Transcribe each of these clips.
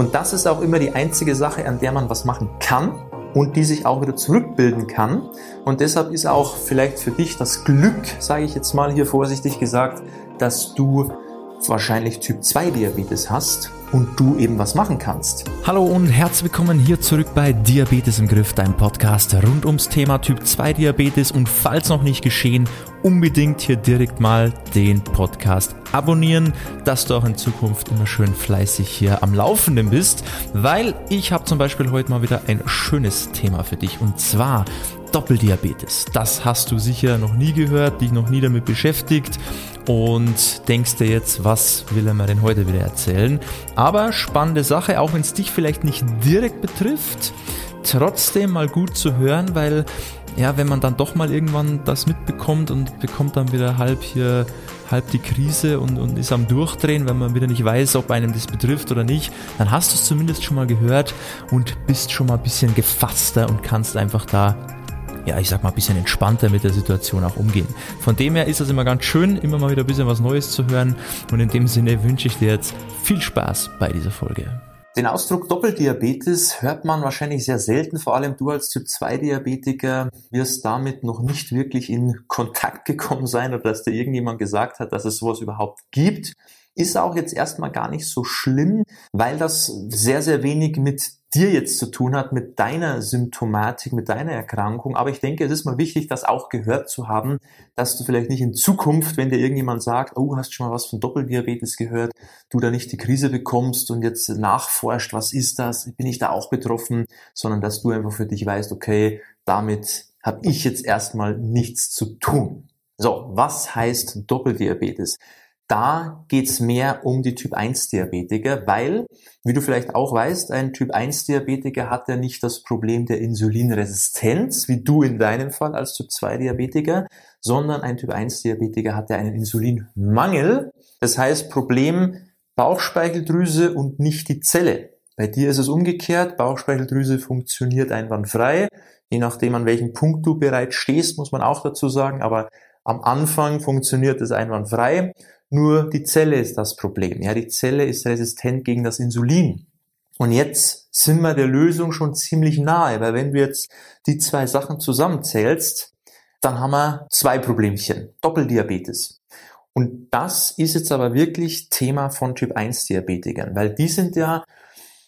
Und das ist auch immer die einzige Sache, an der man was machen kann und die sich auch wieder zurückbilden kann. Und deshalb ist auch vielleicht für dich das Glück, sage ich jetzt mal hier vorsichtig gesagt, dass du wahrscheinlich Typ 2 Diabetes hast und du eben was machen kannst. Hallo und herzlich willkommen hier zurück bei Diabetes im Griff, dein Podcast rund ums Thema Typ 2 Diabetes und falls noch nicht geschehen, unbedingt hier direkt mal den Podcast abonnieren, dass du auch in Zukunft immer schön fleißig hier am Laufenden bist, weil ich habe zum Beispiel heute mal wieder ein schönes Thema für dich und zwar Doppeldiabetes. Das hast du sicher noch nie gehört, dich noch nie damit beschäftigt und denkst dir jetzt, was will er mir denn heute wieder erzählen? Aber spannende Sache, auch wenn es dich vielleicht nicht direkt betrifft, trotzdem mal gut zu hören, weil ja, wenn man dann doch mal irgendwann das mitbekommt und bekommt dann wieder halb hier halb die Krise und, und ist am Durchdrehen, wenn man wieder nicht weiß, ob einem das betrifft oder nicht, dann hast du es zumindest schon mal gehört und bist schon mal ein bisschen gefasster und kannst einfach da ja, ich sag mal, ein bisschen entspannter mit der Situation auch umgehen. Von dem her ist es immer ganz schön, immer mal wieder ein bisschen was Neues zu hören. Und in dem Sinne wünsche ich dir jetzt viel Spaß bei dieser Folge. Den Ausdruck Doppeldiabetes hört man wahrscheinlich sehr selten, vor allem du als Typ 2 Diabetiker wirst damit noch nicht wirklich in Kontakt gekommen sein oder dass dir irgendjemand gesagt hat, dass es sowas überhaupt gibt. Ist auch jetzt erstmal gar nicht so schlimm, weil das sehr, sehr wenig mit dir jetzt zu tun hat, mit deiner Symptomatik, mit deiner Erkrankung. Aber ich denke, es ist mal wichtig, das auch gehört zu haben, dass du vielleicht nicht in Zukunft, wenn dir irgendjemand sagt, oh, hast schon mal was von Doppeldiabetes gehört, du da nicht die Krise bekommst und jetzt nachforscht, was ist das, bin ich da auch betroffen, sondern dass du einfach für dich weißt, okay, damit habe ich jetzt erstmal nichts zu tun. So, was heißt Doppeldiabetes? Da geht's mehr um die Typ-1-Diabetiker, weil, wie du vielleicht auch weißt, ein Typ-1-Diabetiker hat ja nicht das Problem der Insulinresistenz, wie du in deinem Fall als Typ-2-Diabetiker, sondern ein Typ-1-Diabetiker hat ja einen Insulinmangel. Das heißt, Problem Bauchspeicheldrüse und nicht die Zelle. Bei dir ist es umgekehrt, Bauchspeicheldrüse funktioniert einwandfrei. Je nachdem, an welchem Punkt du bereits stehst, muss man auch dazu sagen, aber am Anfang funktioniert es einwandfrei nur die Zelle ist das Problem. Ja, die Zelle ist resistent gegen das Insulin. Und jetzt sind wir der Lösung schon ziemlich nahe, weil wenn du jetzt die zwei Sachen zusammenzählst, dann haben wir zwei Problemchen. Doppeldiabetes. Und das ist jetzt aber wirklich Thema von Typ 1 Diabetikern, weil die sind ja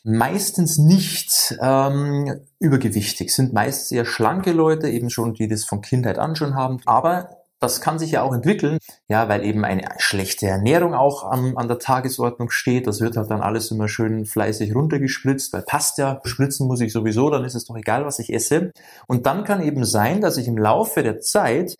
meistens nicht ähm, übergewichtig, sind meist sehr schlanke Leute, eben schon, die das von Kindheit an schon haben, aber das kann sich ja auch entwickeln, ja, weil eben eine schlechte Ernährung auch an, an der Tagesordnung steht. Das wird halt dann alles immer schön fleißig runtergespritzt, weil passt ja, spritzen muss ich sowieso, dann ist es doch egal, was ich esse. Und dann kann eben sein, dass ich im Laufe der Zeit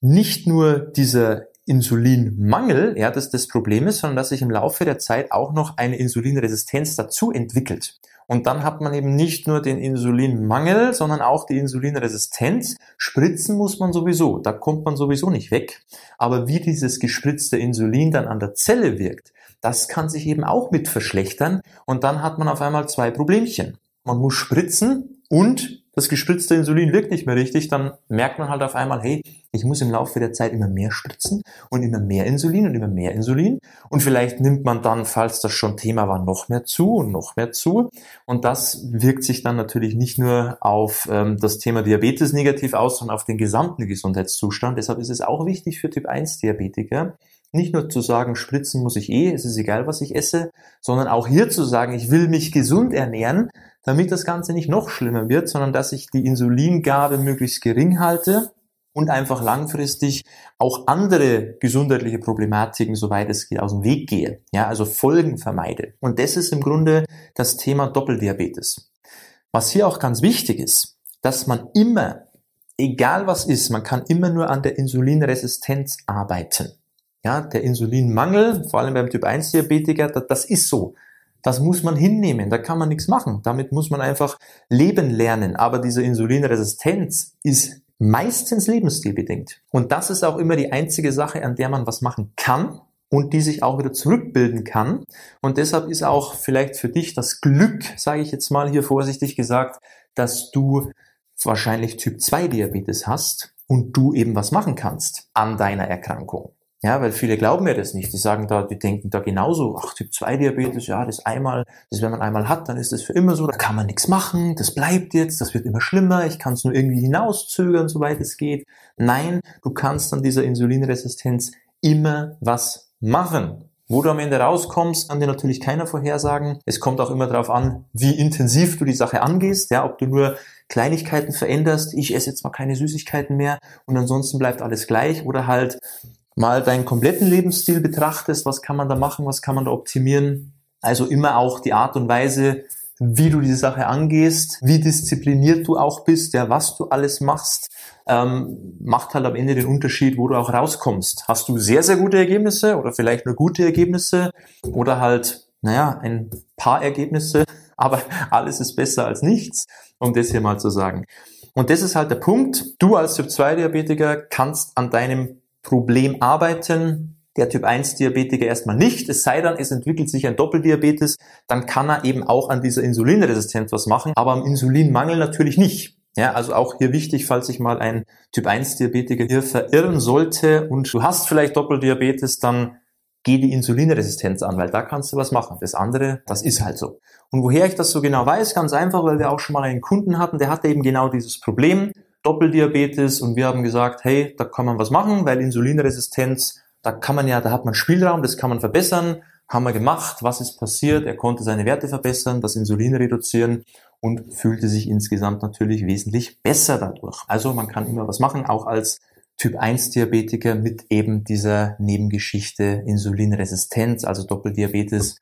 nicht nur dieser Insulinmangel, ja, das das Problem ist, sondern dass sich im Laufe der Zeit auch noch eine Insulinresistenz dazu entwickelt. Und dann hat man eben nicht nur den Insulinmangel, sondern auch die Insulinresistenz. Spritzen muss man sowieso, da kommt man sowieso nicht weg. Aber wie dieses gespritzte Insulin dann an der Zelle wirkt, das kann sich eben auch mit verschlechtern. Und dann hat man auf einmal zwei Problemchen. Man muss spritzen und das gespritzte Insulin wirkt nicht mehr richtig, dann merkt man halt auf einmal, hey, ich muss im Laufe der Zeit immer mehr spritzen und immer mehr Insulin und immer mehr Insulin. Und vielleicht nimmt man dann, falls das schon Thema war, noch mehr zu und noch mehr zu. Und das wirkt sich dann natürlich nicht nur auf ähm, das Thema Diabetes negativ aus, sondern auf den gesamten Gesundheitszustand. Deshalb ist es auch wichtig für Typ 1 Diabetiker, nicht nur zu sagen, spritzen muss ich eh, es ist egal, was ich esse, sondern auch hier zu sagen, ich will mich gesund ernähren, damit das Ganze nicht noch schlimmer wird, sondern dass ich die Insulingabe möglichst gering halte und einfach langfristig auch andere gesundheitliche Problematiken, soweit es geht, aus dem Weg gehe. Ja, also Folgen vermeide. Und das ist im Grunde das Thema Doppeldiabetes. Was hier auch ganz wichtig ist, dass man immer, egal was ist, man kann immer nur an der Insulinresistenz arbeiten. Ja, der Insulinmangel, vor allem beim Typ 1 Diabetiker, das ist so. Das muss man hinnehmen, da kann man nichts machen. Damit muss man einfach leben lernen. Aber diese Insulinresistenz ist meistens lebensstilbedingt. Und das ist auch immer die einzige Sache, an der man was machen kann und die sich auch wieder zurückbilden kann. Und deshalb ist auch vielleicht für dich das Glück, sage ich jetzt mal hier vorsichtig gesagt, dass du wahrscheinlich Typ 2 Diabetes hast und du eben was machen kannst an deiner Erkrankung. Ja, weil viele glauben mir das nicht. Die sagen da, die denken da genauso, ach, Typ 2 Diabetes, ja, das einmal, das wenn man einmal hat, dann ist das für immer so, da kann man nichts machen, das bleibt jetzt, das wird immer schlimmer, ich kann es nur irgendwie hinauszögern, soweit es geht. Nein, du kannst an dieser Insulinresistenz immer was machen. Wo du am Ende rauskommst, kann dir natürlich keiner vorhersagen. Es kommt auch immer darauf an, wie intensiv du die Sache angehst, ja, ob du nur Kleinigkeiten veränderst, ich esse jetzt mal keine Süßigkeiten mehr und ansonsten bleibt alles gleich oder halt mal deinen kompletten Lebensstil betrachtest, was kann man da machen, was kann man da optimieren. Also immer auch die Art und Weise, wie du die Sache angehst, wie diszipliniert du auch bist, ja, was du alles machst, ähm, macht halt am Ende den Unterschied, wo du auch rauskommst. Hast du sehr, sehr gute Ergebnisse oder vielleicht nur gute Ergebnisse oder halt, naja, ein paar Ergebnisse, aber alles ist besser als nichts, um das hier mal zu sagen. Und das ist halt der Punkt. Du als Typ-2-Diabetiker kannst an deinem Problem arbeiten. Der Typ 1 Diabetiker erstmal nicht, es sei denn, es entwickelt sich ein Doppeldiabetes, dann kann er eben auch an dieser Insulinresistenz was machen, aber am Insulinmangel natürlich nicht. Ja, also auch hier wichtig, falls sich mal ein Typ 1 Diabetiker hier verirren sollte und du hast vielleicht Doppeldiabetes, dann geh die Insulinresistenz an, weil da kannst du was machen. Das andere, das ist halt so. Und woher ich das so genau weiß, ganz einfach, weil wir auch schon mal einen Kunden hatten, der hatte eben genau dieses Problem. Doppeldiabetes und wir haben gesagt, hey, da kann man was machen, weil Insulinresistenz, da kann man ja, da hat man Spielraum, das kann man verbessern. Haben wir gemacht, was ist passiert? Er konnte seine Werte verbessern, das Insulin reduzieren und fühlte sich insgesamt natürlich wesentlich besser dadurch. Also man kann immer was machen, auch als Typ 1 Diabetiker mit eben dieser Nebengeschichte Insulinresistenz, also Doppeldiabetes.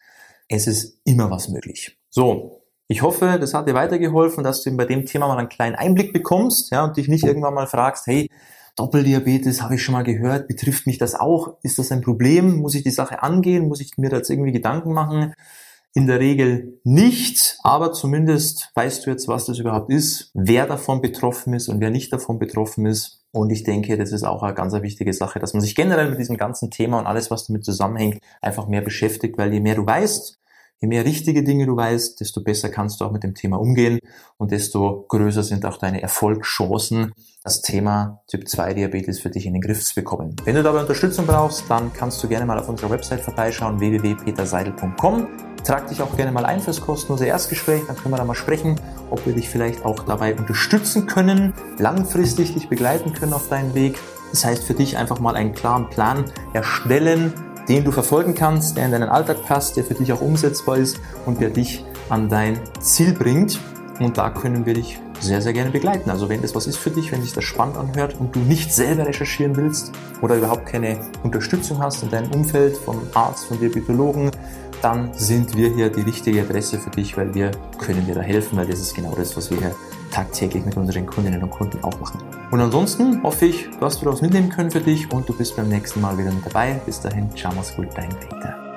Es ist immer was möglich. So, ich hoffe, das hat dir weitergeholfen, dass du bei dem Thema mal einen kleinen Einblick bekommst, ja, und dich nicht irgendwann mal fragst, hey, Doppeldiabetes habe ich schon mal gehört, betrifft mich das auch? Ist das ein Problem? Muss ich die Sache angehen? Muss ich mir da jetzt irgendwie Gedanken machen? In der Regel nicht, aber zumindest weißt du jetzt, was das überhaupt ist, wer davon betroffen ist und wer nicht davon betroffen ist. Und ich denke, das ist auch eine ganz wichtige Sache, dass man sich generell mit diesem ganzen Thema und alles, was damit zusammenhängt, einfach mehr beschäftigt, weil je mehr du weißt, Je mehr richtige Dinge du weißt, desto besser kannst du auch mit dem Thema umgehen und desto größer sind auch deine Erfolgschancen, das Thema Typ 2 Diabetes für dich in den Griff zu bekommen. Wenn du dabei Unterstützung brauchst, dann kannst du gerne mal auf unserer Website vorbeischauen, www.peterseidel.com. Trag dich auch gerne mal ein fürs kostenlose Erstgespräch, dann können wir da mal sprechen, ob wir dich vielleicht auch dabei unterstützen können, langfristig dich begleiten können auf deinen Weg. Das heißt für dich einfach mal einen klaren Plan erstellen, den du verfolgen kannst, der in deinen Alltag passt, der für dich auch umsetzbar ist und der dich an dein Ziel bringt. Und da können wir dich sehr, sehr gerne begleiten. Also wenn das was ist für dich, wenn sich das spannend anhört und du nicht selber recherchieren willst oder überhaupt keine Unterstützung hast in deinem Umfeld vom Arzt, von Diabetologen, dann sind wir hier die richtige Adresse für dich, weil wir können dir da helfen, weil das ist genau das, was wir hier tagtäglich mit unseren Kundinnen und Kunden auch machen. Und ansonsten hoffe ich, du hast daraus mitnehmen können für dich und du bist beim nächsten Mal wieder mit dabei. Bis dahin, ciao, mach's gut, dein Peter.